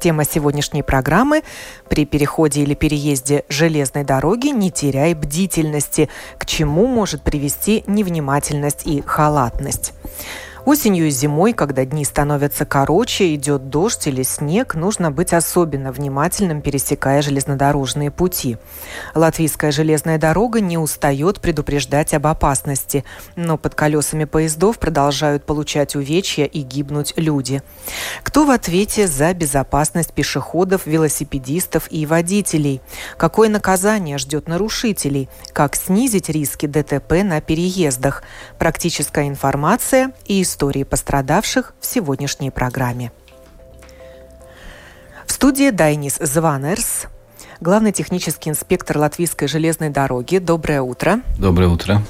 Тема сегодняшней программы «При переходе или переезде железной дороги не теряй бдительности», к чему может привести невнимательность и халатность. Осенью и зимой, когда дни становятся короче, идет дождь или снег, нужно быть особенно внимательным, пересекая железнодорожные пути. Латвийская железная дорога не устает предупреждать об опасности, но под колесами поездов продолжают получать увечья и гибнуть люди. Кто в ответе за безопасность пешеходов, велосипедистов и водителей? Какое наказание ждет нарушителей? Как снизить риски ДТП на переездах? Практическая информация и история истории пострадавших в сегодняшней программе. В студии Дайнис Званерс, главный технический инспектор Латвийской железной дороги. Доброе утро. Доброе утро.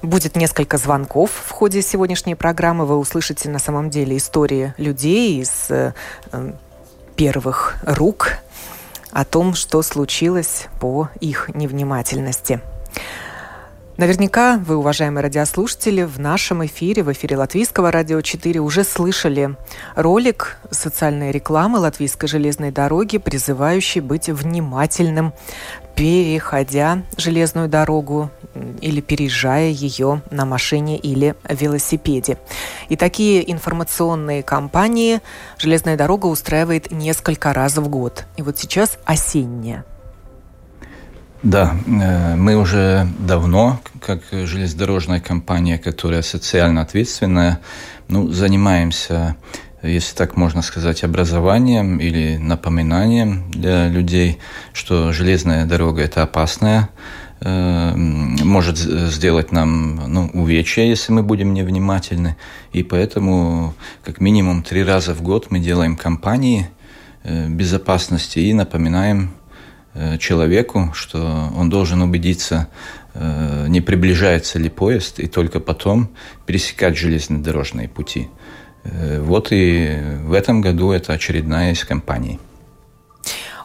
Будет несколько звонков в ходе сегодняшней программы. Вы услышите на самом деле истории людей из э, первых рук о том, что случилось по их невнимательности. Наверняка вы, уважаемые радиослушатели, в нашем эфире, в эфире Латвийского радио 4 уже слышали ролик социальной рекламы Латвийской железной дороги, призывающий быть внимательным, переходя железную дорогу или переезжая ее на машине или велосипеде. И такие информационные кампании железная дорога устраивает несколько раз в год. И вот сейчас осенняя. Да, э, мы уже давно, как железнодорожная компания, которая социально ответственная, ну, занимаемся, если так можно сказать, образованием или напоминанием для людей, что железная дорога – это опасная, э, может сделать нам ну, увечья, если мы будем невнимательны. И поэтому как минимум три раза в год мы делаем кампании э, безопасности и напоминаем человеку, что он должен убедиться, э, не приближается ли поезд, и только потом пересекать железнодорожные пути. Э, вот и в этом году это очередная из компаний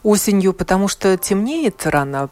осенью, потому что темнеет рано,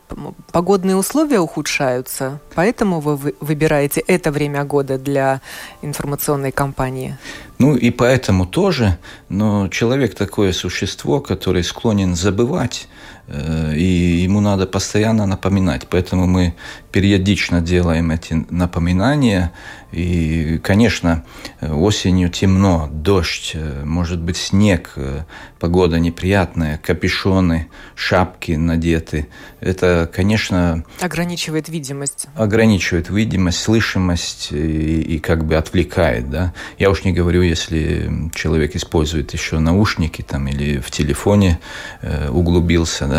погодные условия ухудшаются, поэтому вы выбираете это время года для информационной кампании. Ну и поэтому тоже, но человек такое существо, который склонен забывать, э, и ему надо постоянно напоминать. Поэтому мы периодично делаем эти напоминания. И, конечно, осенью темно, дождь, э, может быть снег, э, погода неприятная, капюшоны, шапки надеты. Это, конечно... Ограничивает видимость. Ограничивает видимость, слышимость и, и как бы отвлекает. Да? Я уж не говорю если человек использует еще наушники там, или в телефоне э, углубился, да,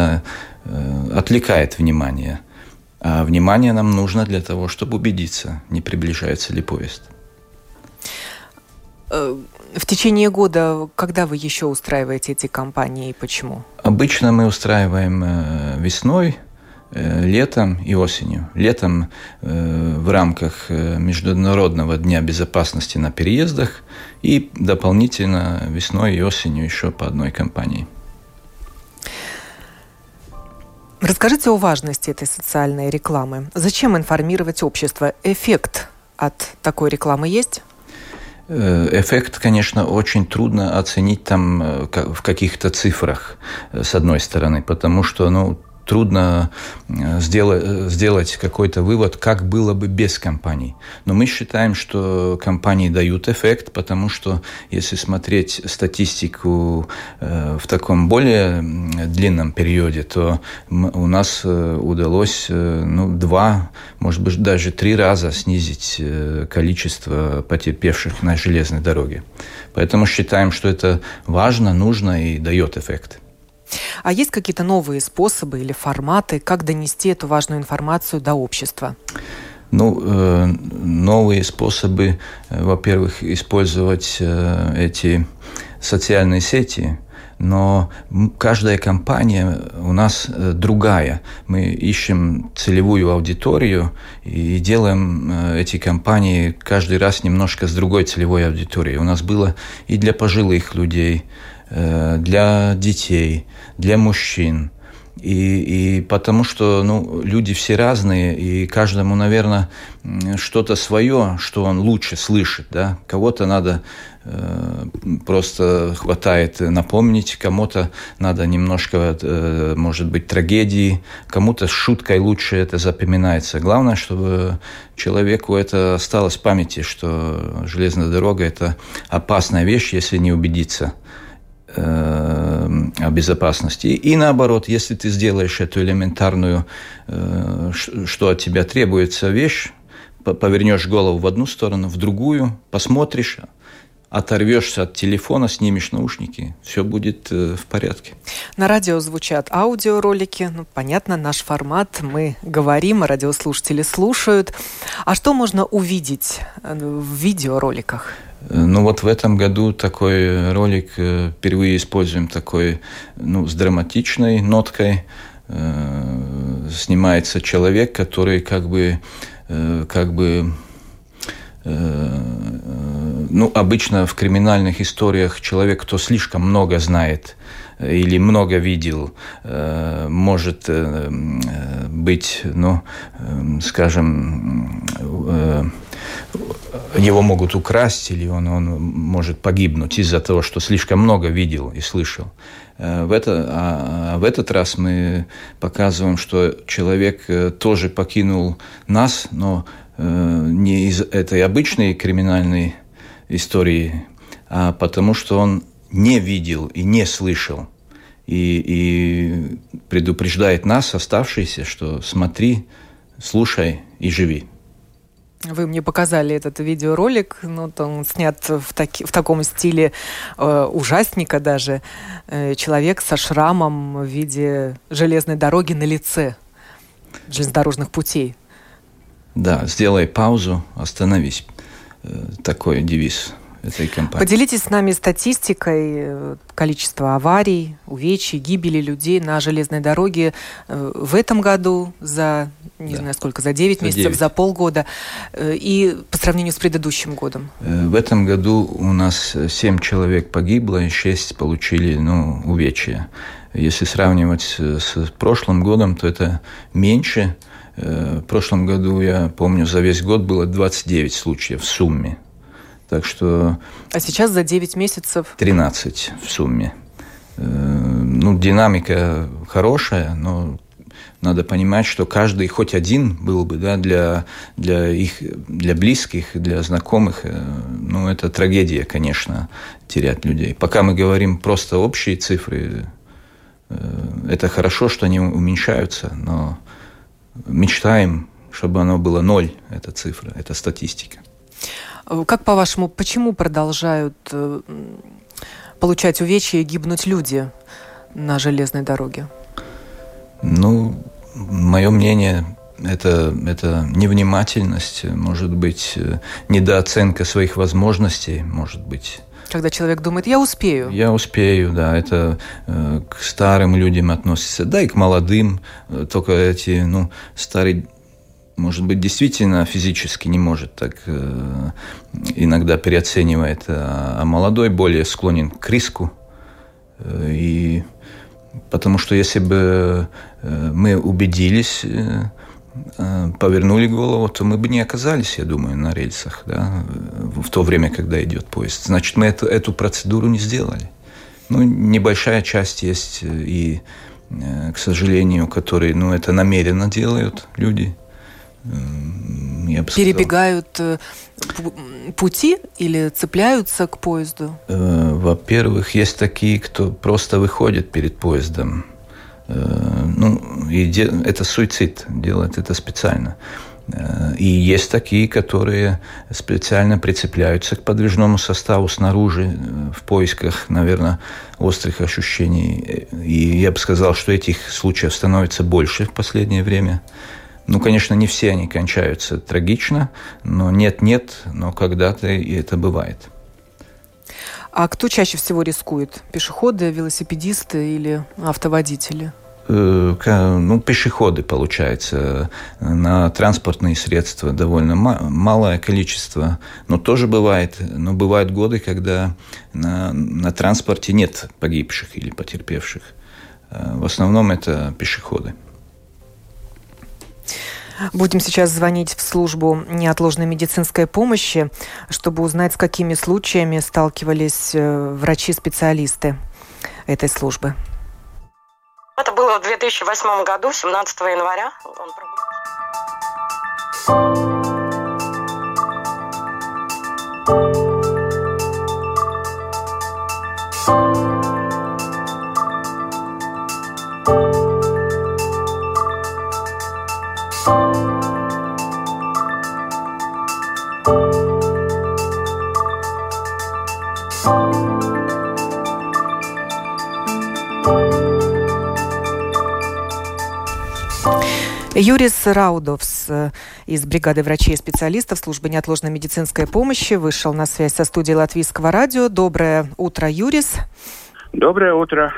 э, отвлекает внимание. А внимание нам нужно для того, чтобы убедиться, не приближается ли поезд. Э, в течение года, когда вы еще устраиваете эти кампании и почему? Обычно мы устраиваем э, весной, летом и осенью. Летом в рамках Международного дня безопасности на переездах и дополнительно весной и осенью еще по одной компании. Расскажите о важности этой социальной рекламы. Зачем информировать общество? Эффект от такой рекламы есть? Эффект, конечно, очень трудно оценить там в каких-то цифрах, с одной стороны, потому что ну, трудно э, сделать, э, сделать какой-то вывод, как было бы без компаний. Но мы считаем, что компании дают эффект, потому что если смотреть статистику э, в таком более длинном периоде, то у нас удалось ну, два, может быть, даже три раза снизить количество потерпевших на железной дороге. Поэтому считаем, что это важно, нужно и дает эффект. А есть какие-то новые способы или форматы, как донести эту важную информацию до общества? Ну, э, новые способы, э, во-первых, использовать э, эти социальные сети, но каждая компания у нас другая. Мы ищем целевую аудиторию и делаем эти компании каждый раз немножко с другой целевой аудиторией. У нас было и для пожилых людей, для детей, для мужчин – и, и потому что ну, люди все разные, и каждому, наверное, что-то свое, что он лучше слышит. Да? Кого-то надо э, просто хватает напомнить, кому-то надо немножко, э, может быть, трагедии, кому-то с шуткой лучше это запоминается. Главное, чтобы человеку это осталось в памяти, что железная дорога – это опасная вещь, если не убедиться – Э, о безопасности. И наоборот, если ты сделаешь эту элементарную, э, что от тебя требуется вещь, повернешь голову в одну сторону, в другую, посмотришь, оторвешься от телефона, снимешь наушники, все будет э, в порядке. На радио звучат аудиоролики, ну, понятно, наш формат, мы говорим, радиослушатели слушают. А что можно увидеть в видеороликах? Ну вот в этом году такой ролик э, впервые используем такой, ну, с драматичной ноткой. Э, снимается человек, который как бы, э, как бы ну, обычно в криминальных историях человек, кто слишком много знает или много видел, может быть, ну, скажем, его могут украсть, или он, он может погибнуть из-за того, что слишком много видел и слышал. Э, в, это, а, а в этот раз мы показываем, что человек э, тоже покинул нас, но э, не из этой обычной криминальной истории, а потому что он не видел и не слышал. И, и предупреждает нас, оставшиеся, что смотри, слушай и живи. Вы мне показали этот видеоролик, ну, он снят в, таки, в таком стиле э, ужасника даже. Э, человек со шрамом в виде железной дороги на лице, железнодорожных путей. Да, сделай паузу, остановись. Э, такой девиз этой компании. Поделитесь с нами статистикой э, количества аварий, увечий, гибели людей на железной дороге э, в этом году за, не да. знаю сколько, за 9 за месяцев, 9. за полгода э, и по сравнению с предыдущим годом? В этом году у нас 7 человек погибло и 6 получили ну, увечья. Если сравнивать с прошлым годом, то это меньше. В прошлом году, я помню, за весь год было 29 случаев в сумме. Так что... А сейчас за 9 месяцев? 13 в сумме. Э, ну, динамика хорошая, но надо понимать, что каждый хоть один был бы да, для, для их для близких, для знакомых. Э, ну, это трагедия, конечно, терять людей. Пока мы говорим просто общие цифры, э, это хорошо, что они уменьшаются, но мечтаем, чтобы оно было ноль, эта цифра, эта статистика. Как по-вашему, почему продолжают э, получать увечья и гибнуть люди на железной дороге? Ну, мое мнение, это, это невнимательность, может быть, э, недооценка своих возможностей, может быть. Когда человек думает, я успею. Я успею, да. Это э, к старым людям относится, да и к молодым. Э, только эти, ну, старые может быть, действительно физически не может так э, иногда переоценивает, а, а молодой более склонен к риску. Э, и потому что если бы э, мы убедились, повернули голову, то мы бы не оказались, я думаю, на рельсах да, в то время, когда идет поезд. Значит, мы эту, эту процедуру не сделали. Ну, небольшая часть есть и, к сожалению, которые ну, это намеренно делают люди – я бы Перебегают сказал. Э, пути или цепляются к поезду? Э, во-первых, есть такие, кто просто выходит перед поездом. Э, ну, и это суицид, делает это специально. И есть такие, которые специально прицепляются к подвижному составу снаружи в поисках, наверное, острых ощущений. И я бы сказал, что этих случаев становится больше в последнее время. Ну, конечно, не все они кончаются трагично, но нет-нет, но когда-то и это бывает. А кто чаще всего рискует? Пешеходы, велосипедисты или автоводители? ну, пешеходы, получается. На транспортные средства довольно малое количество. Но тоже бывает. Но бывают годы, когда на, на транспорте нет погибших или потерпевших. В основном это пешеходы. Будем сейчас звонить в службу неотложной медицинской помощи, чтобы узнать, с какими случаями сталкивались э, врачи-специалисты этой службы. Это было в 2008 году, 17 января. Он Юрис Раудовс э, из бригады врачей и специалистов службы неотложной медицинской помощи вышел на связь со студией Латвийского радио. Доброе утро, Юрис. Доброе утро.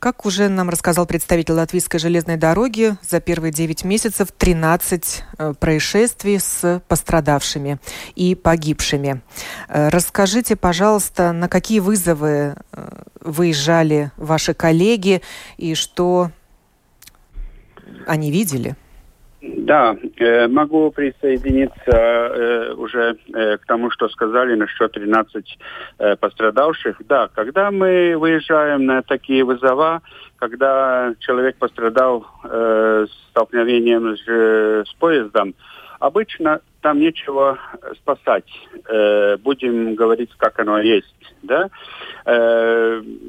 Как уже нам рассказал представитель Латвийской железной дороги, за первые 9 месяцев 13 э, происшествий с пострадавшими и погибшими. Э, расскажите, пожалуйста, на какие вызовы выезжали ваши коллеги и что они видели? Да, э, могу присоединиться э, уже э, к тому, что сказали насчет 13 пострадавших. Да, когда мы выезжаем на такие вызова, когда человек пострадал столкновением с, с поездом, обычно там нечего спасать. будем говорить, как оно есть. Да?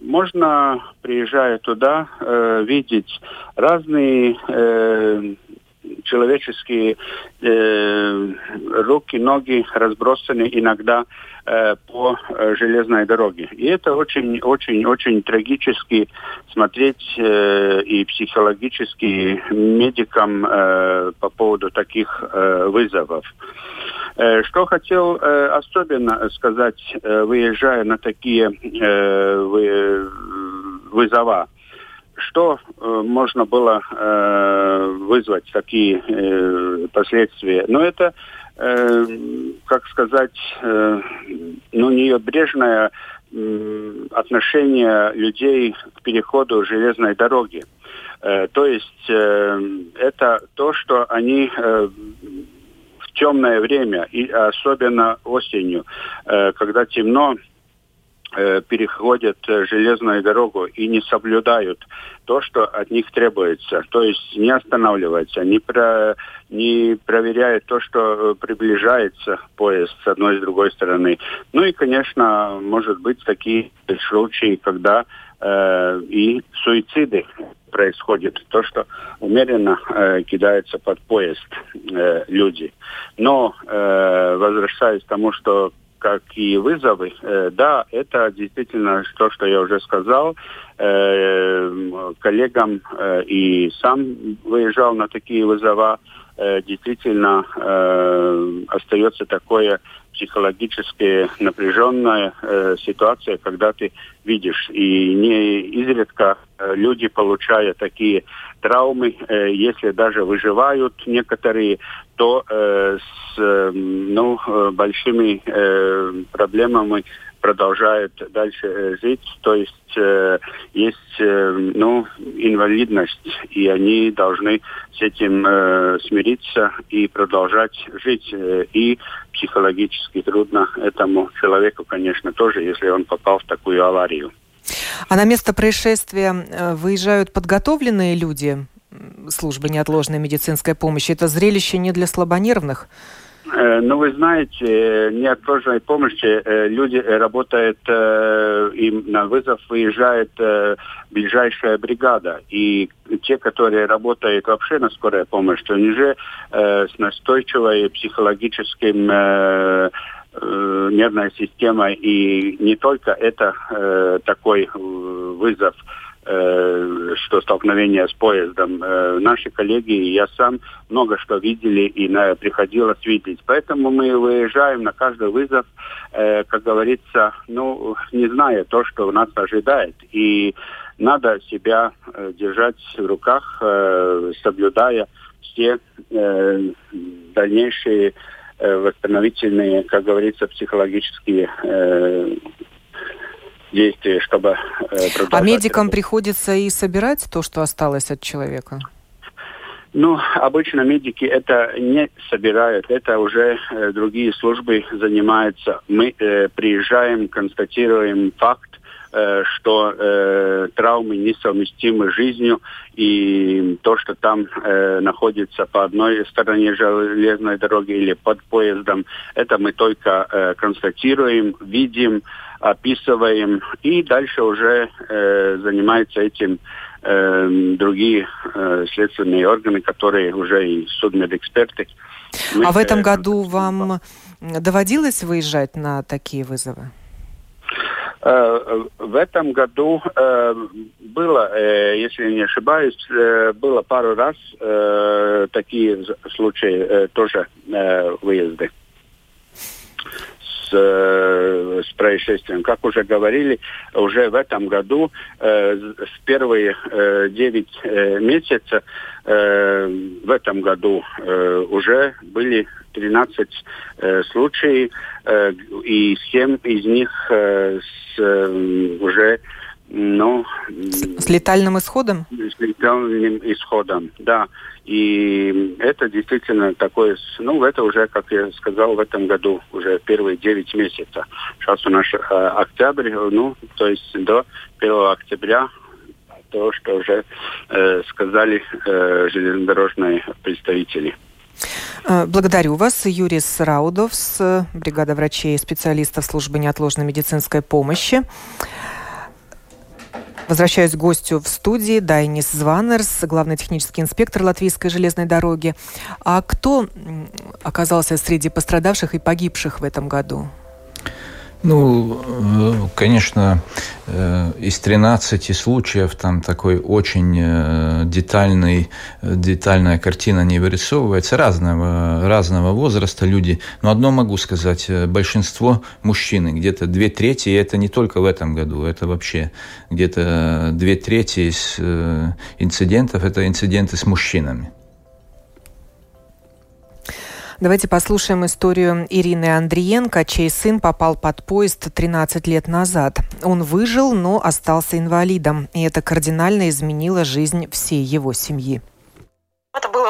можно, приезжая туда, видеть разные человеческие э, руки, ноги разбросаны иногда э, по э, железной дороге. И это очень, очень, очень трагически смотреть э, и психологически медикам э, по поводу таких э, вызовов. Э, что хотел э, особенно сказать, э, выезжая на такие э, вызова что э, можно было э, вызвать, какие э, последствия. Но это, э, как сказать, э, ну, необрежное э, отношение людей к переходу железной дороги. Э, то есть э, это то, что они э, в темное время, и особенно осенью, э, когда темно, переходят э, железную дорогу и не соблюдают то, что от них требуется. То есть не останавливаются, не, про, не проверяют то, что э, приближается поезд с одной и с другой стороны. Ну и, конечно, может быть такие случаи, когда э, и суициды происходит, то, что умеренно э, кидаются под поезд э, люди. Но, э, возвращаясь к тому, что как и вызовы, э, да, это действительно то, что я уже сказал. Э, коллегам э, и сам выезжал на такие вызова. Действительно остается такое психологически напряженная э, ситуация, когда ты видишь. И не изредка э, люди, получая такие травмы, э, если даже выживают некоторые, то э, с э, ну, э, большими э, проблемами продолжают дальше э, жить. То есть э, есть э, ну, инвалидность, и они должны с этим э, смириться и продолжать жить. И психологически трудно этому человеку, конечно, тоже, если он попал в такую аварию. А на место происшествия выезжают подготовленные люди службы неотложной медицинской помощи? Это зрелище не для слабонервных? Э, ну, вы знаете, неотложной помощи э, люди работают, э, им на вызов выезжает ближайшая бригада. И те, которые работают вообще на скорой помощи, они же с настойчивой психологическим нервная система, и не только это такой вызов, э, что столкновение с поездом. Э, наши коллеги и я сам много что видели и на, приходилось видеть. Поэтому мы выезжаем на каждый вызов, э, как говорится, ну, не зная то, что нас ожидает. И надо себя держать в руках, соблюдая все дальнейшие восстановительные, как говорится, психологические действия, чтобы э, А медикам приходится и собирать то, что осталось от человека? Ну, обычно медики это не собирают, это уже э, другие службы занимаются. Мы э, приезжаем, констатируем факт, Э, что э, травмы несовместимы с жизнью, и то, что там э, находится по одной стороне железной дороги или под поездом, это мы только э, констатируем, видим, описываем, и дальше уже э, занимаются этим э, другие э, следственные органы, которые уже и судмедэксперты. Мы, а в этом году вам доводилось выезжать на такие вызовы? Э, в этом году э, было, э, если не ошибаюсь, было пару раз такие случаи тоже выезды с, с происшествием. Как уже говорили, уже в этом году с первые девять месяцев в этом году уже были 13 э, случаев, э, и 7 из них э, с э, уже ну, с, с летальным исходом? С летальным исходом, да. И это действительно такое, ну, это уже, как я сказал, в этом году, уже первые 9 месяцев. Сейчас у нас э, октябрь, ну, то есть до 1 октября то, что уже э, сказали э, железнодорожные представители. Э, благодарю вас. Юрис Раудовс, бригада врачей и специалистов службы неотложной медицинской помощи. Возвращаюсь к гостю в студии. Дайнис Званерс, главный технический инспектор Латвийской железной дороги. А кто оказался среди пострадавших и погибших в этом году? Ну, э, конечно, э, из 13 случаев там такой очень э, детальный, детальная картина не вырисовывается. Разного, разного возраста люди. Но одно могу сказать, большинство мужчины, где-то две трети, и это не только в этом году, это вообще где-то две трети из инцидентов, это инциденты с мужчинами. Давайте послушаем историю Ирины Андриенко, чей сын попал под поезд 13 лет назад. Он выжил, но остался инвалидом, и это кардинально изменило жизнь всей его семьи.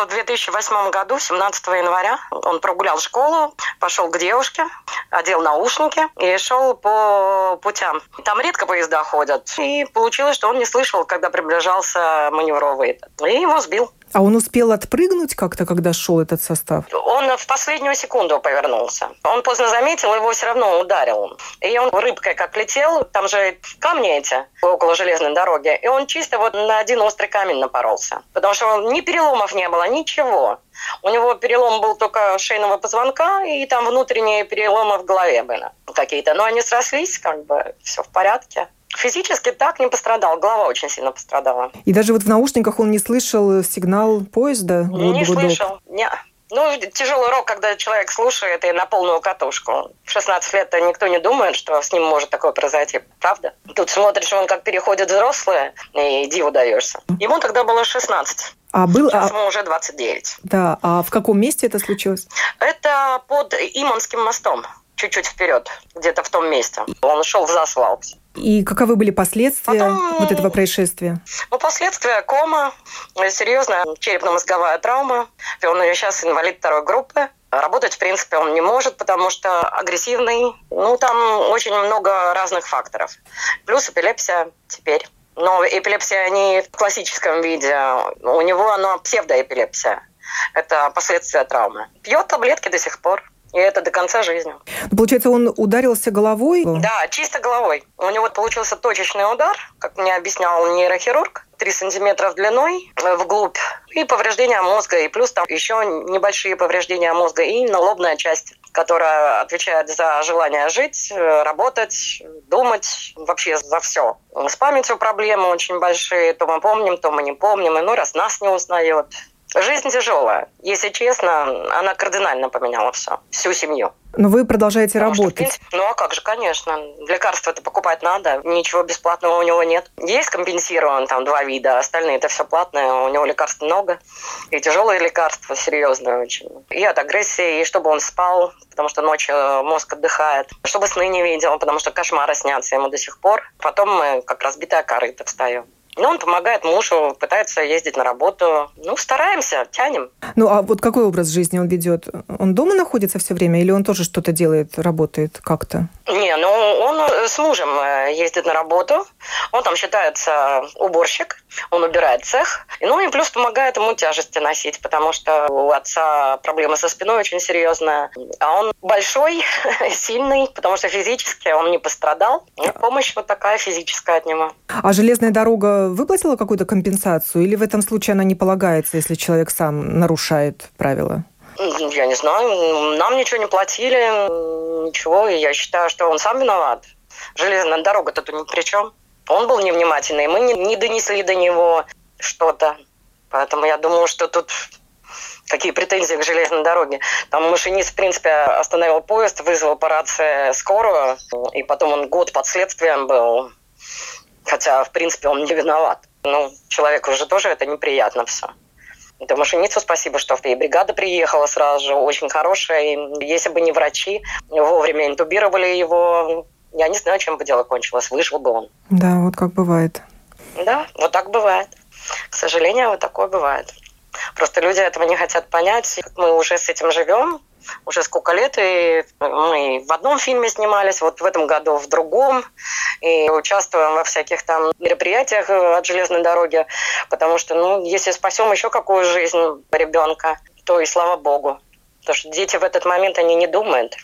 В 2008 году, 17 января. Он прогулял школу, пошел к девушке, одел наушники и шел по путям. Там редко поезда ходят. И получилось, что он не слышал, когда приближался маневровый. И его сбил. А он успел отпрыгнуть как-то, когда шел этот состав? Он в последнюю секунду повернулся. Он поздно заметил, его все равно ударил. И он рыбкой как летел, там же камни эти около железной дороги, и он чисто вот на один острый камень напоролся. Потому что ни переломов не было, ничего. У него перелом был только шейного позвонка, и там внутренние переломы в голове были какие-то. Но они срослись, как бы все в порядке. Физически так не пострадал, голова очень сильно пострадала. И даже вот в наушниках он не слышал сигнал поезда? Не слышал, не. Ну, тяжелый рок, когда человек слушает и на полную катушку. В 16 лет никто не думает, что с ним может такое произойти, правда? Тут смотришь, он как переходит взрослые, и диву даешься. Ему тогда было 16. А был, Сейчас а... ему уже 29. Да, а в каком месте это случилось? Это под Иманским мостом чуть-чуть вперед, где-то в том месте. Он шел в засвал. И каковы были последствия Потом, вот этого происшествия? Ну, последствия кома, серьезная черепно-мозговая травма. Он сейчас инвалид второй группы. Работать, в принципе, он не может, потому что агрессивный. Ну, там очень много разных факторов. Плюс эпилепсия теперь. Но эпилепсия не в классическом виде. У него она псевдоэпилепсия. Это последствия травмы. Пьет таблетки до сих пор. И это до конца жизни. Получается, он ударился головой? Да, чисто головой. У него получился точечный удар, как мне объяснял нейрохирург, 3 сантиметра длиной, вглубь И повреждения мозга, и плюс там еще небольшие повреждения мозга, и налобная часть которая отвечает за желание жить, работать, думать, вообще за все. С памятью проблемы очень большие, то мы помним, то мы не помним, и ну раз нас не узнает. Жизнь тяжелая. Если честно, она кардинально поменяла все, всю семью. Но вы продолжаете Потому работать. Что, принципе, ну а как же, конечно. Лекарства это покупать надо. Ничего бесплатного у него нет. Есть компенсирован там два вида, остальные это все платное. У него лекарств много. И тяжелые лекарства, серьезные очень. И от агрессии, и чтобы он спал, потому что ночью мозг отдыхает. Чтобы сны не видел, потому что кошмары снятся ему до сих пор. Потом мы как разбитая корыто встаем. Ну, он помогает мужу, пытается ездить на работу. Ну, стараемся, тянем. Ну, а вот какой образ жизни он ведет? Он дома находится все время или он тоже что-то делает, работает как-то? Не, ну, он с мужем э, ездит на работу. Он там считается уборщик, он убирает цех. Ну, и плюс помогает ему тяжести носить, потому что у отца проблемы со спиной очень серьезная. А он большой, сильный, потому что физически он не пострадал. И помощь вот такая физическая от него. А железная дорога выплатила какую-то компенсацию или в этом случае она не полагается, если человек сам нарушает правила? Я не знаю. Нам ничего не платили, ничего. И я считаю, что он сам виноват. Железная дорога-то тут ни при чем. Он был невнимательный, мы не, не донесли до него что-то. Поэтому я думаю, что тут какие претензии к железной дороге. Там машинист, в принципе, остановил поезд, вызвал по рации скорую, и потом он год под следствием был. Хотя, в принципе, он не виноват. Ну, человеку уже тоже это неприятно все. Это машиницу спасибо, что и бригада приехала сразу же, очень хорошая. И если бы не врачи, вовремя интубировали его, я не знаю, чем бы дело кончилось, выжил бы он. Да, вот как бывает. Да, вот так бывает. К сожалению, вот такое бывает. Просто люди этого не хотят понять. Мы уже с этим живем, уже сколько лет, и мы в одном фильме снимались, вот в этом году в другом, и участвуем во всяких там мероприятиях э, от железной дороги, потому что, ну, если спасем еще какую жизнь ребенка, то и слава богу. Потому что дети в этот момент, они не думают.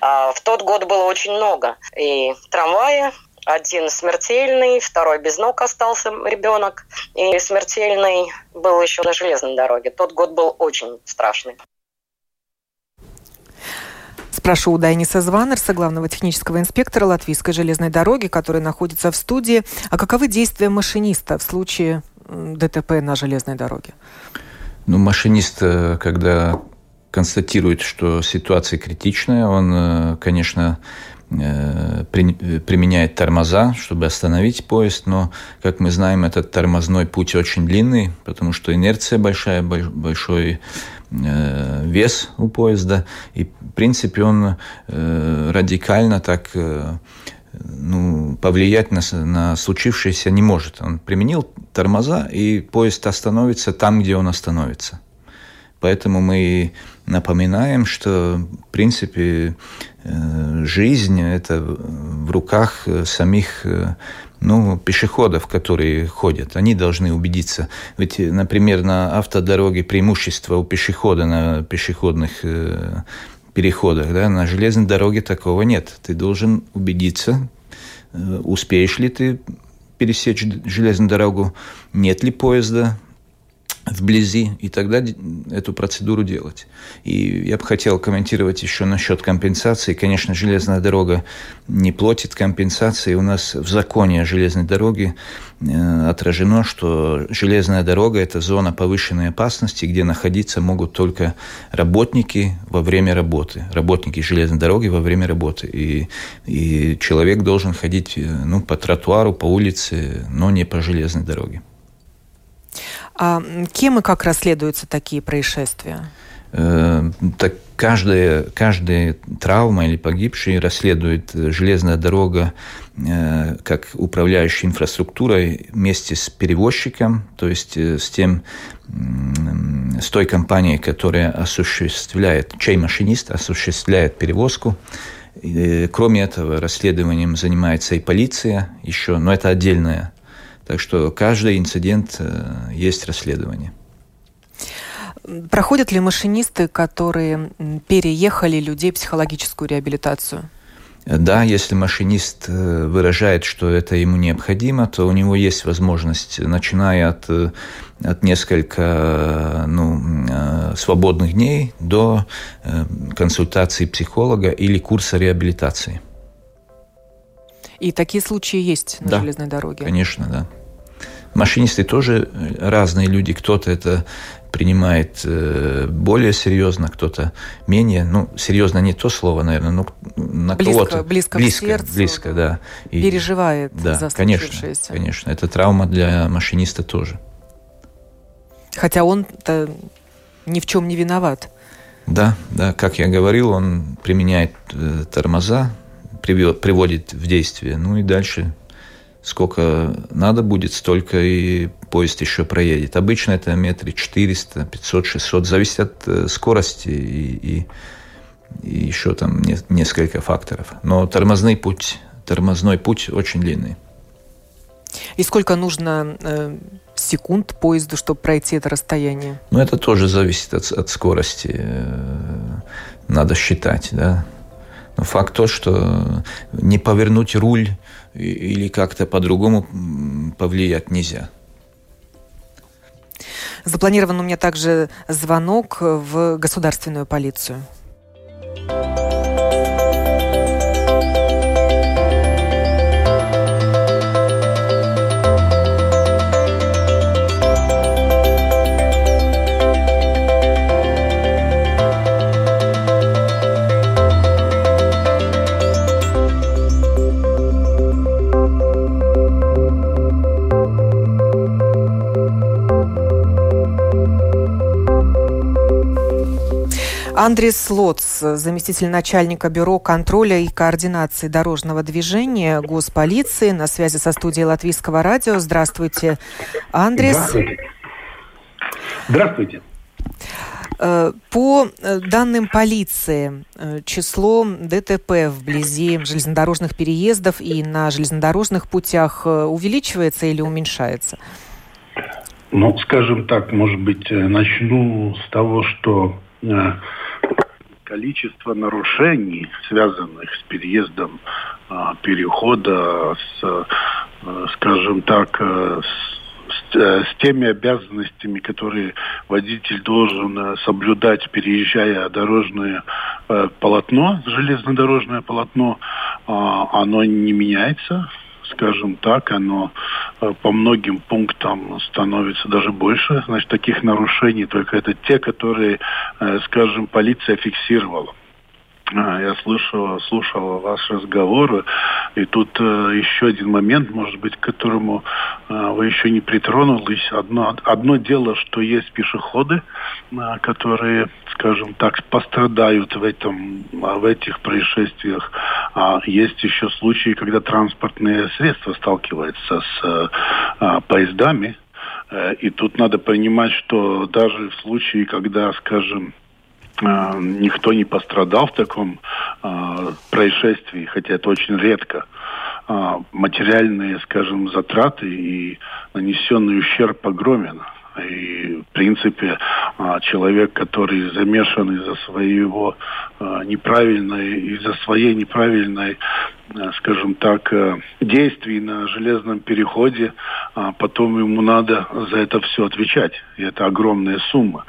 А в тот год было очень много. И трамваи, один смертельный, второй без ног остался ребенок. И смертельный был еще на железной дороге. Тот год был очень страшный. Спрошу у Дайниса Званерса, главного технического инспектора Латвийской железной дороги, который находится в студии. А каковы действия машиниста в случае ДТП на железной дороге? Ну, машинист, э, когда констатирует, что ситуация критичная, он, э, конечно, э, применяет тормоза, чтобы остановить поезд, но, как мы знаем, этот тормозной путь очень длинный, потому что инерция большая, большой вес у поезда, и, в принципе, он э, радикально так э, ну, повлиять на, на случившееся не может. Он применил тормоза, и поезд остановится там, где он остановится. Поэтому мы напоминаем, что, в принципе, жизнь – это в руках самих ну, пешеходов, которые ходят, они должны убедиться. Ведь, например, на автодороге преимущество у пешехода на пешеходных э, переходах, да, на железной дороге такого нет. Ты должен убедиться, э, успеешь ли ты пересечь железную дорогу, нет ли поезда, вблизи, и тогда эту процедуру делать. И я бы хотел комментировать еще насчет компенсации. Конечно, железная дорога не платит компенсации. У нас в законе о железной дороге э, отражено, что железная дорога – это зона повышенной опасности, где находиться могут только работники во время работы, работники железной дороги во время работы. И, и человек должен ходить э, ну, по тротуару, по улице, но не по железной дороге. А кем и как расследуются такие происшествия? Э, так каждая, каждая травма или погибший расследует железная дорога э, как управляющая инфраструктурой вместе с перевозчиком, то есть э, с тем, с той компанией, которая осуществляет, чей машинист осуществляет перевозку. Кроме этого, расследованием занимается и полиция еще, но это отдельная так что каждый инцидент э, есть расследование. Проходят ли машинисты, которые переехали людей психологическую реабилитацию? Да, если машинист э, выражает, что это ему необходимо, то у него есть возможность, начиная от, э, от несколько ну, э, свободных дней до консультации психолога или курса реабилитации. И такие случаи есть на да, железной дороге? конечно, да. Машинисты тоже разные люди. Кто-то это принимает э, более серьезно, кто-то менее. Ну, серьезно не то слово, наверное, но на близко, кого-то... Близко, близко сердцу. Близко, да. И, переживает да, за конечно, конечно. Это травма для машиниста тоже. Хотя он-то ни в чем не виноват. Да, да, как я говорил, он применяет э, тормоза, приводит в действие, ну и дальше сколько надо будет, столько и поезд еще проедет. Обычно это метры 400, 500, 600, зависит от э, скорости и, и, и еще там не, несколько факторов. Но тормозный путь, тормозной путь очень длинный. И сколько нужно э, секунд поезду, чтобы пройти это расстояние? Ну, это тоже зависит от, от скорости. Э, надо считать, да. Но факт то, что не повернуть руль или как-то по-другому повлиять нельзя. Запланирован у меня также звонок в государственную полицию. Андрес Лоц, заместитель начальника бюро контроля и координации дорожного движения Госполиции, на связи со студией Латвийского радио. Здравствуйте, Андрес. Здравствуйте. Здравствуйте. Э, по э, данным полиции, э, число ДТП вблизи железнодорожных переездов и на железнодорожных путях увеличивается или уменьшается? Ну, скажем так, может быть, начну с того, что количество нарушений, связанных с переездом а, перехода, с, а, скажем так, а, с, э, с теми обязанностями, которые водитель должен соблюдать, переезжая дорожное полотно, железнодорожное полотно, оно не меняется скажем так, оно э, по многим пунктам становится даже больше. Значит, таких нарушений только это те, которые, э, скажем, полиция фиксировала. А, я слышал, слушал ваш разговор, и тут э, еще один момент, может быть, к которому э, вы еще не притронулись. Одно, одно дело, что есть пешеходы, э, которые, скажем так, пострадают в, этом, в этих происшествиях. А есть еще случаи, когда транспортные средства сталкиваются с э, поездами. Э, и тут надо понимать, что даже в случае, когда, скажем, а, никто не пострадал в таком э, происшествии, хотя это очень редко. Э, материальные, скажем, затраты и нанесенный ущерб огромен. И, в принципе, человек, который замешан из-за своего неправильной, из-за своей неправильной, скажем так, действий на железном переходе, потом ему надо за это все отвечать. И это огромная сумма.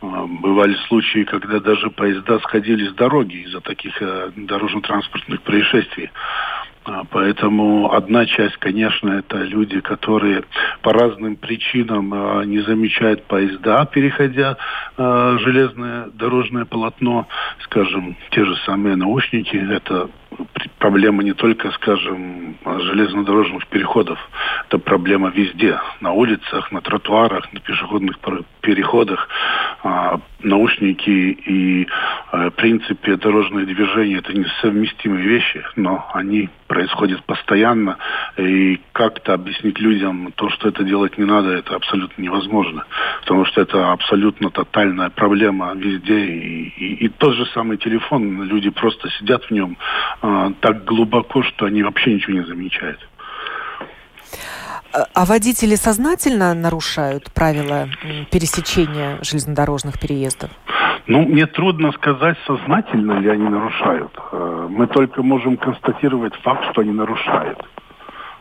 Бывали случаи, когда даже поезда сходили с дороги из-за таких дорожно-транспортных происшествий. А, поэтому одна часть, конечно, это люди, которые по разным причинам а, не замечают поезда, переходя а, железное дорожное полотно, скажем, те же самые наушники, это проблема не только, скажем, железнодорожных переходов, это проблема везде, на улицах, на тротуарах, на пешеходных переходах. Наушники и, в принципе, дорожное движение – это несовместимые вещи, но они происходит постоянно, и как-то объяснить людям то, что это делать не надо, это абсолютно невозможно, потому что это абсолютно тотальная проблема везде, и, и, и тот же самый телефон, люди просто сидят в нем э, так глубоко, что они вообще ничего не замечают. А, а водители сознательно нарушают правила пересечения железнодорожных переездов? Ну, мне трудно сказать, сознательно ли они нарушают. Э, мы только можем констатировать факт, что они нарушают.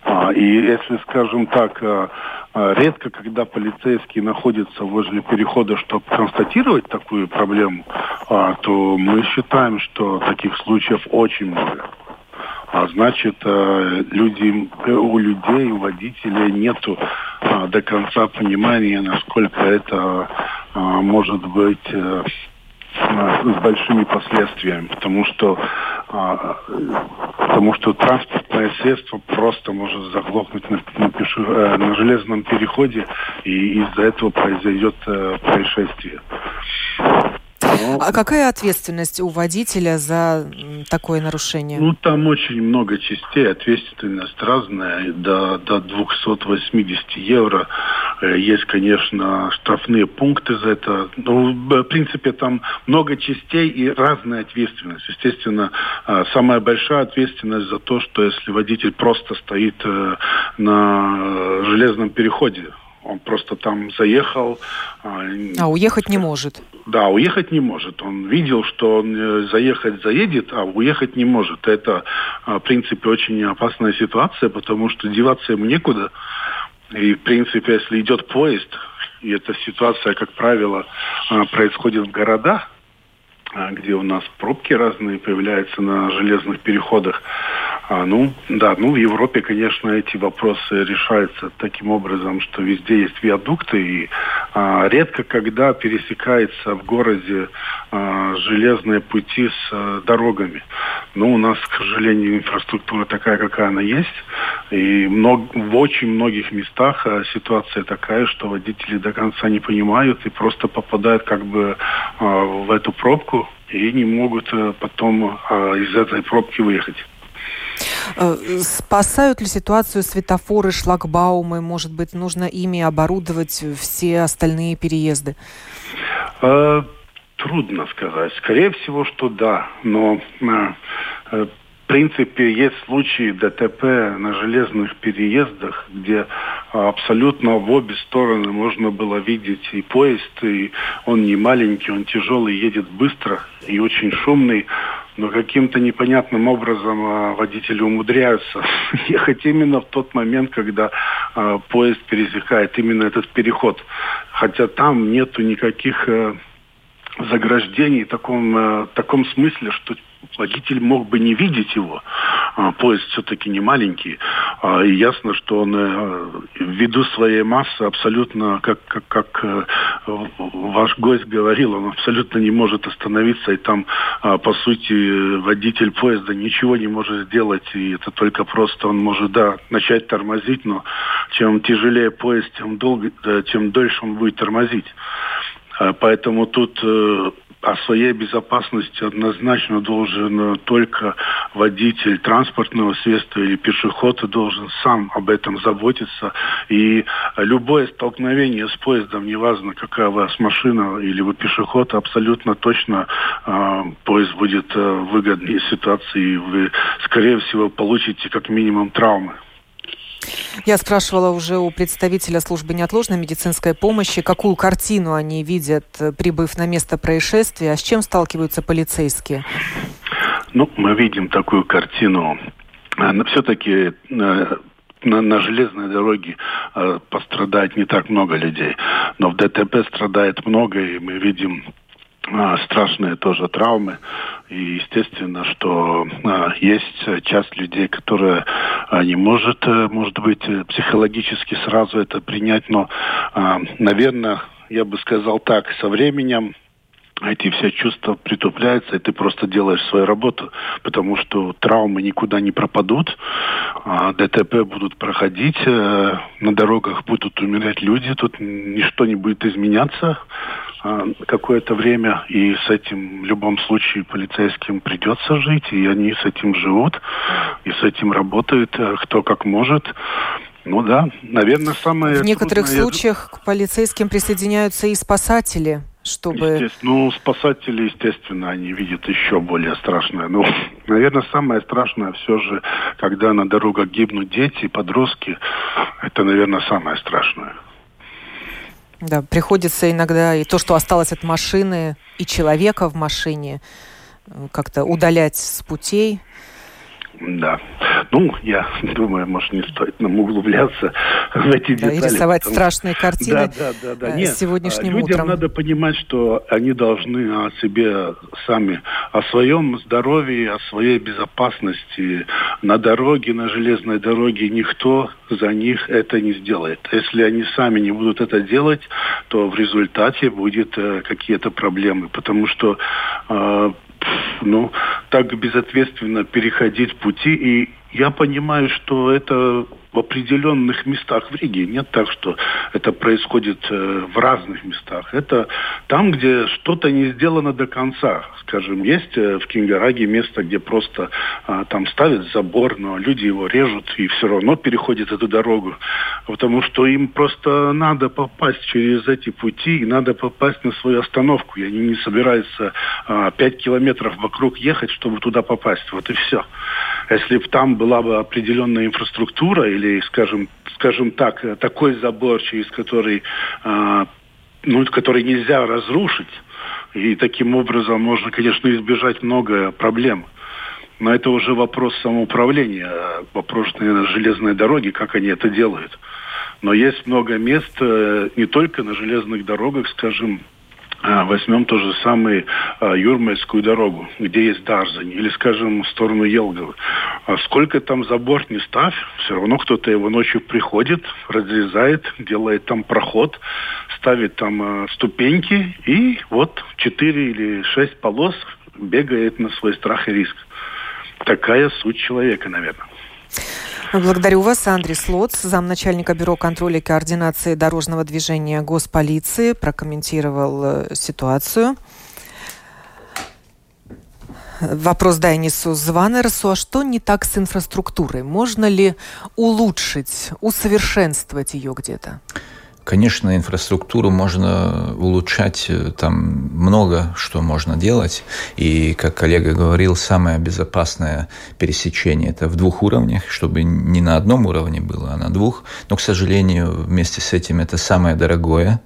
А, и если, скажем так, э, э, редко, когда полицейские находятся возле перехода, чтобы констатировать такую проблему, а, то мы считаем, что таких случаев очень много. А значит, люди, у людей, у водителей нету до конца понимания, насколько это может быть с большими последствиями, потому что а, потому что транспортное средство просто может заглохнуть на, на, э, на железном переходе, и из-за этого произойдет э, происшествие. Но... А какая ответственность у водителя за такое нарушение? Ну, там очень много частей, ответственность разная, до, до 280 евро. Э, есть, конечно, штрафные пункты за это. Но, в принципе, там много частей и разная ответственность. Естественно, э, самая большая ответственность за то, что если водитель просто стоит э, на железном переходе, он просто там заехал. А, а уехать не может? Да, уехать не может. Он видел, что он заехать заедет, а уехать не может. Это, в принципе, очень опасная ситуация, потому что деваться ему некуда. И, в принципе, если идет поезд, и эта ситуация, как правило, а, происходит в городах, где у нас пробки разные появляются на железных переходах, а, ну, да, ну в Европе, конечно, эти вопросы решаются таким образом, что везде есть виадукты, и а, редко когда пересекается в городе а, железные пути с а, дорогами. Но ну, у нас, к сожалению, инфраструктура такая, какая она есть, и много, в очень многих местах а, ситуация такая, что водители до конца не понимают и просто попадают как бы а, в эту пробку и не могут а, потом а, из этой пробки выехать. Э, спасают ли ситуацию светофоры, шлагбаумы? Может быть, нужно ими оборудовать все остальные переезды? Э, трудно сказать. Скорее всего, что да. Но э, принципе, есть случаи ДТП на железных переездах, где абсолютно в обе стороны можно было видеть и поезд, и он не маленький, он тяжелый, едет быстро и очень шумный но каким-то непонятным образом а, водители умудряются ехать именно в тот момент, когда а, поезд пересекает именно этот переход. Хотя там нету никаких э, заграждений в таком, э, таком смысле, что водитель мог бы не видеть его. А, поезд все-таки не маленький. А, и ясно, что он э, ввиду своей массы абсолютно, как, как, как э, ваш гость говорил, он абсолютно не может остановиться. И там, а, по сути, водитель поезда ничего не может сделать. И это только просто он может, да, начать тормозить, но чем тяжелее поезд, тем, долго, тем дольше он будет тормозить. Поэтому тут о своей безопасности однозначно должен э, только водитель транспортного средства или пешеход должен сам об этом заботиться. И любое столкновение с поездом, неважно какая у вас машина или вы пешеход, абсолютно точно э, поезд будет э, выгоднее ситуации, и вы, скорее всего, получите как минимум травмы. Я спрашивала уже у представителя службы неотложной медицинской помощи, какую картину они видят, э, прибыв на место происшествия, а с чем сталкиваются полицейские? Ну, мы видим такую картину. Но все-таки э, на, на железной дороге э, пострадает не так много людей, но в ДТП страдает много, и мы видим страшные тоже травмы. И естественно, что а, есть часть людей, которая а, не может, э, может быть, э, психологически сразу это принять, но, а, наверное, я бы сказал так, со временем эти все чувства притупляются, и ты просто делаешь свою работу, потому что травмы никуда не пропадут, а ДТП будут проходить, э, на дорогах будут умирать люди, тут ничто не будет изменяться а, какое-то время, и с этим в любом случае полицейским придется жить, и они с этим живут, и с этим работают, э, кто как может. Ну да, наверное, самое... В некоторых трудное... случаях к полицейским присоединяются и спасатели чтобы... Ну, спасатели, естественно, они видят еще более страшное. Ну, наверное, самое страшное все же, когда на дорогах гибнут дети, подростки, это, наверное, самое страшное. Да, приходится иногда и то, что осталось от машины, и человека в машине, э, как-то удалять с путей. Да. Ну, я думаю, может, не стоит нам углубляться в эти да, детали. И рисовать потому... страшные картины да, да, да, да. Э, Нет, сегодняшним людям утром. надо понимать, что они должны о себе сами, о своем здоровье, о своей безопасности на дороге, на железной дороге никто за них это не сделает. Если они сами не будут это делать, то в результате будет э, какие-то проблемы, потому что э, ну, так безответственно переходить пути. И я понимаю, что это в определенных местах в Риге. Нет так, что это происходит э, в разных местах. Это там, где что-то не сделано до конца. Скажем, есть э, в Кингараге место, где просто а, там ставят забор, но люди его режут и все равно переходят эту дорогу. Потому что им просто надо попасть через эти пути и надо попасть на свою остановку. И они не собираются а, 5 километров вокруг ехать, чтобы туда попасть. Вот и все. Если бы там была бы определенная инфраструктура или, скажем, скажем так, такой забор, через который, э, ну, который нельзя разрушить, и таким образом можно, конечно, избежать много проблем. Но это уже вопрос самоуправления, вопрос, наверное, железной дороги, как они это делают. Но есть много мест, э, не только на железных дорогах, скажем, а, возьмем ту же самую а, Юрмальскую дорогу, где есть Дарзань, или, скажем, в сторону Елгова. А сколько там забор не ставь, все равно кто-то его ночью приходит, разрезает, делает там проход, ставит там а, ступеньки, и вот четыре или шесть полос бегает на свой страх и риск. Такая суть человека, наверное. Благодарю вас. Андрей Слоц, замначальника бюро контроля и координации дорожного движения Госполиции, прокомментировал э, ситуацию. Вопрос Дайнису Званерсу. А что не так с инфраструктурой? Можно ли улучшить, усовершенствовать ее где-то? Конечно, инфраструктуру можно улучшать, э, там много что можно делать. И, как коллега говорил, самое безопасное пересечение – это в двух уровнях, чтобы не на одном уровне было, а на двух. Но, к сожалению, вместе с этим это самое дорогое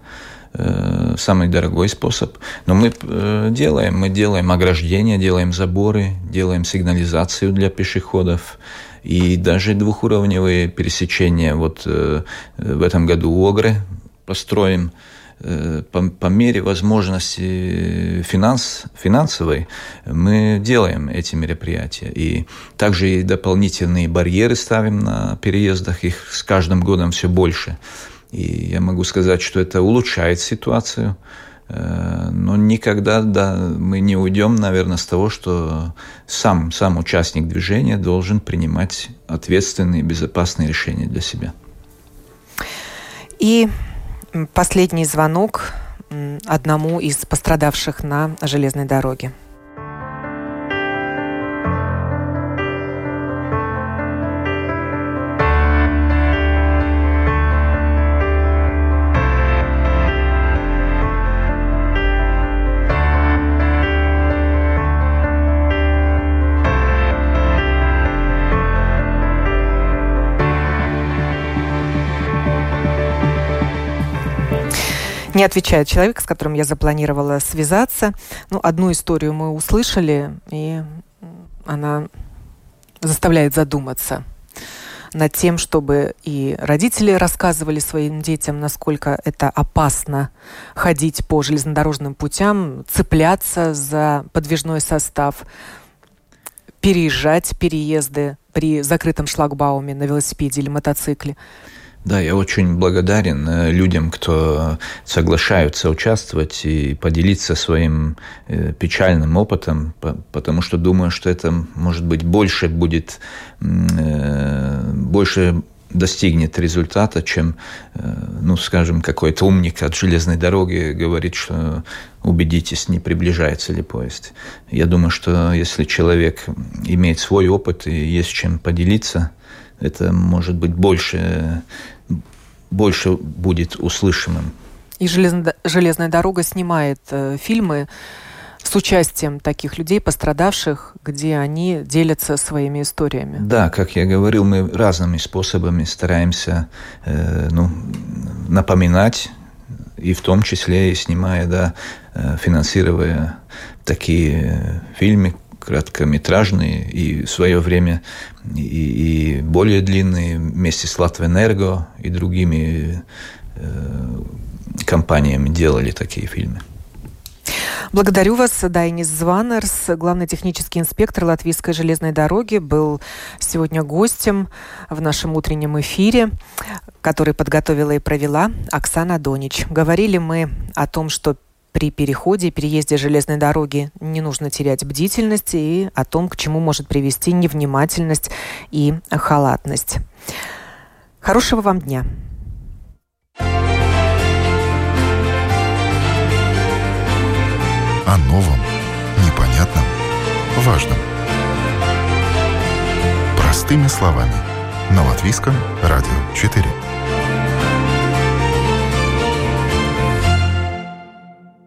э, самый дорогой способ. Но мы э, делаем, мы делаем ограждения, делаем заборы, делаем сигнализацию для пешеходов, и даже двухуровневые пересечения. Вот э, в этом году Огры построим э, по, по мере возможности финанс, финансовой мы делаем эти мероприятия. И также и дополнительные барьеры ставим на переездах, их с каждым годом все больше. И я могу сказать, что это улучшает ситуацию. Э, но никогда да, мы не уйдем, наверное, с того, что сам, сам участник движения должен принимать ответственные, безопасные решения для себя. И последний звонок одному из пострадавших на железной дороге. Не отвечает человек, с которым я запланировала связаться. Ну, одну историю мы услышали, и она заставляет задуматься над тем, чтобы и родители рассказывали своим детям, насколько это опасно ходить по железнодорожным путям, цепляться за подвижной состав, переезжать переезды при закрытом шлагбауме на велосипеде или мотоцикле. Да, я очень благодарен э, людям, кто соглашаются участвовать и поделиться своим э, печальным опытом, потому что думаю, что это, может быть, больше будет, э, больше достигнет результата, чем, ну, скажем, какой-то умник от железной дороги говорит, что убедитесь, не приближается ли поезд. Я думаю, что если человек имеет свой опыт и есть чем поделиться, это может быть больше больше будет услышанным. И железно, железная дорога снимает э, фильмы с участием таких людей, пострадавших, где они делятся своими историями. Да, как я говорил, мы разными способами стараемся э, ну, напоминать и в том числе и снимая, да, финансируя такие фильмы, краткометражные и в свое время и, и более длинные вместе с Латвэнерго и другими э, компаниями делали такие фильмы. Благодарю вас. Дайнис Званерс, главный технический инспектор Латвийской железной дороги, был сегодня гостем в нашем утреннем эфире, который подготовила и провела Оксана Донич. Говорили мы о том, что при переходе и переезде железной дороги не нужно терять бдительность и о том, к чему может привести невнимательность и халатность. Хорошего вам дня! О новом, непонятном, важном. Простыми словами. На Латвийском радио 4.